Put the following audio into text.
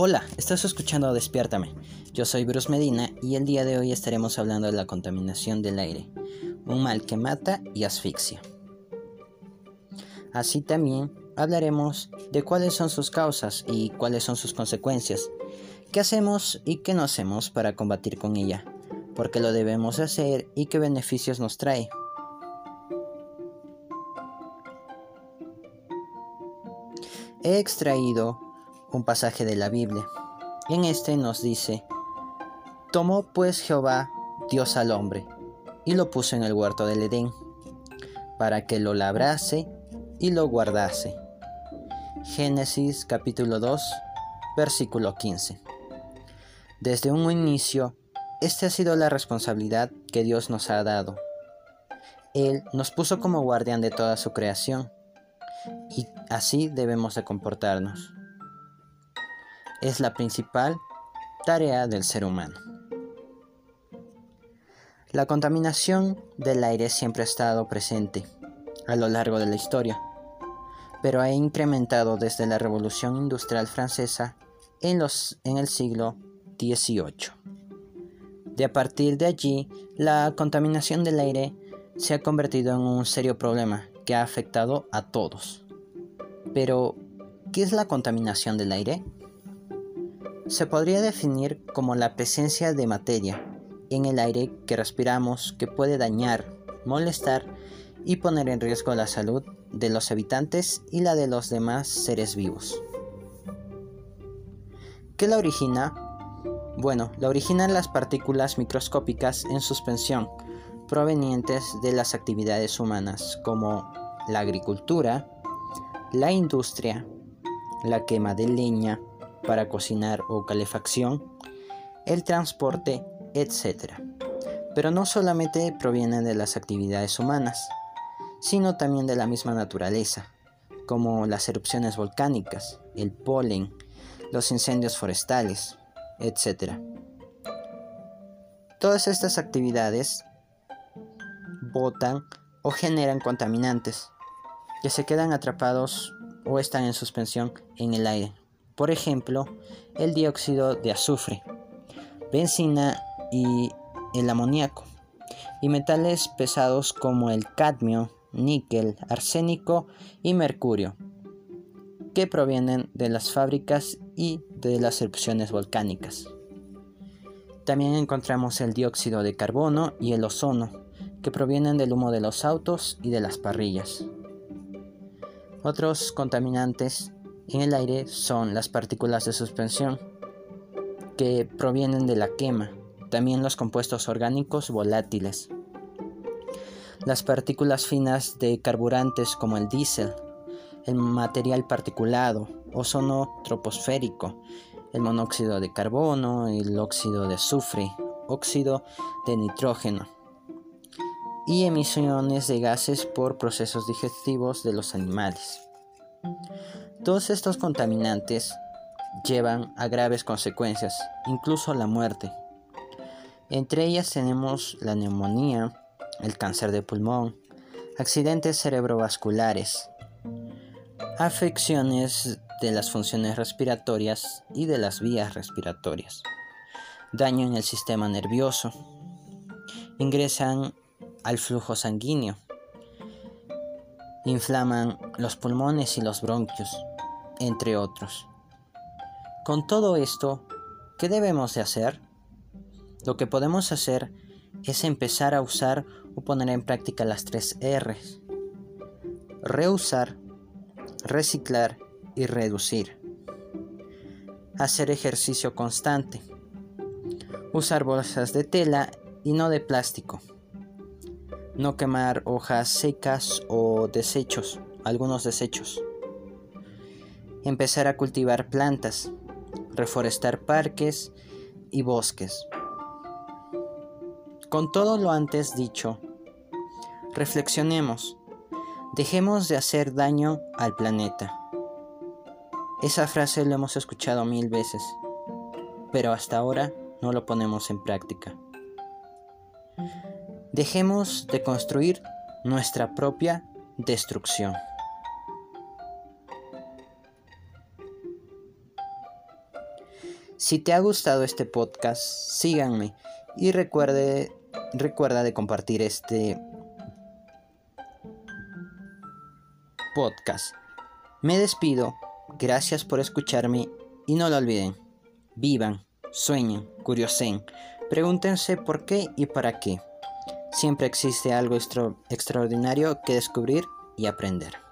Hola, estás escuchando Despiértame. Yo soy Bruce Medina y el día de hoy estaremos hablando de la contaminación del aire, un mal que mata y asfixia. Así también hablaremos de cuáles son sus causas y cuáles son sus consecuencias, qué hacemos y qué no hacemos para combatir con ella, por qué lo debemos hacer y qué beneficios nos trae. He extraído un pasaje de la Biblia. En este nos dice, Tomó pues Jehová Dios al hombre y lo puso en el huerto del Edén, para que lo labrase y lo guardase. Génesis capítulo 2, versículo 15. Desde un inicio, esta ha sido la responsabilidad que Dios nos ha dado. Él nos puso como guardián de toda su creación y así debemos de comportarnos es la principal tarea del ser humano. La contaminación del aire siempre ha estado presente a lo largo de la historia, pero ha incrementado desde la Revolución Industrial Francesa en, los, en el siglo XVIII. De a partir de allí, la contaminación del aire se ha convertido en un serio problema que ha afectado a todos. Pero, ¿qué es la contaminación del aire? Se podría definir como la presencia de materia en el aire que respiramos que puede dañar, molestar y poner en riesgo la salud de los habitantes y la de los demás seres vivos. ¿Qué la origina? Bueno, la originan las partículas microscópicas en suspensión provenientes de las actividades humanas como la agricultura, la industria, la quema de leña, para cocinar o calefacción, el transporte, etc. Pero no solamente provienen de las actividades humanas, sino también de la misma naturaleza, como las erupciones volcánicas, el polen, los incendios forestales, etc. Todas estas actividades botan o generan contaminantes que se quedan atrapados o están en suspensión en el aire por ejemplo, el dióxido de azufre, benzina y el amoníaco, y metales pesados como el cadmio, níquel, arsénico y mercurio, que provienen de las fábricas y de las erupciones volcánicas. También encontramos el dióxido de carbono y el ozono, que provienen del humo de los autos y de las parrillas. Otros contaminantes en el aire son las partículas de suspensión que provienen de la quema, también los compuestos orgánicos volátiles. Las partículas finas de carburantes como el diésel, el material particulado, ozono troposférico, el monóxido de carbono, el óxido de azufre, óxido de nitrógeno y emisiones de gases por procesos digestivos de los animales. Todos estos contaminantes llevan a graves consecuencias, incluso la muerte. Entre ellas tenemos la neumonía, el cáncer de pulmón, accidentes cerebrovasculares, afecciones de las funciones respiratorias y de las vías respiratorias, daño en el sistema nervioso, ingresan al flujo sanguíneo, inflaman los pulmones y los bronquios, entre otros. Con todo esto, ¿qué debemos de hacer? Lo que podemos hacer es empezar a usar o poner en práctica las tres R's. Reusar, reciclar y reducir. Hacer ejercicio constante. Usar bolsas de tela y no de plástico. No quemar hojas secas o desechos, algunos desechos empezar a cultivar plantas, reforestar parques y bosques. Con todo lo antes dicho, reflexionemos, dejemos de hacer daño al planeta. Esa frase lo hemos escuchado mil veces, pero hasta ahora no lo ponemos en práctica. Dejemos de construir nuestra propia destrucción. Si te ha gustado este podcast, síganme y recuerde, recuerda de compartir este podcast. Me despido, gracias por escucharme y no lo olviden. Vivan, sueñen, curiosen, pregúntense por qué y para qué. Siempre existe algo extraordinario que descubrir y aprender.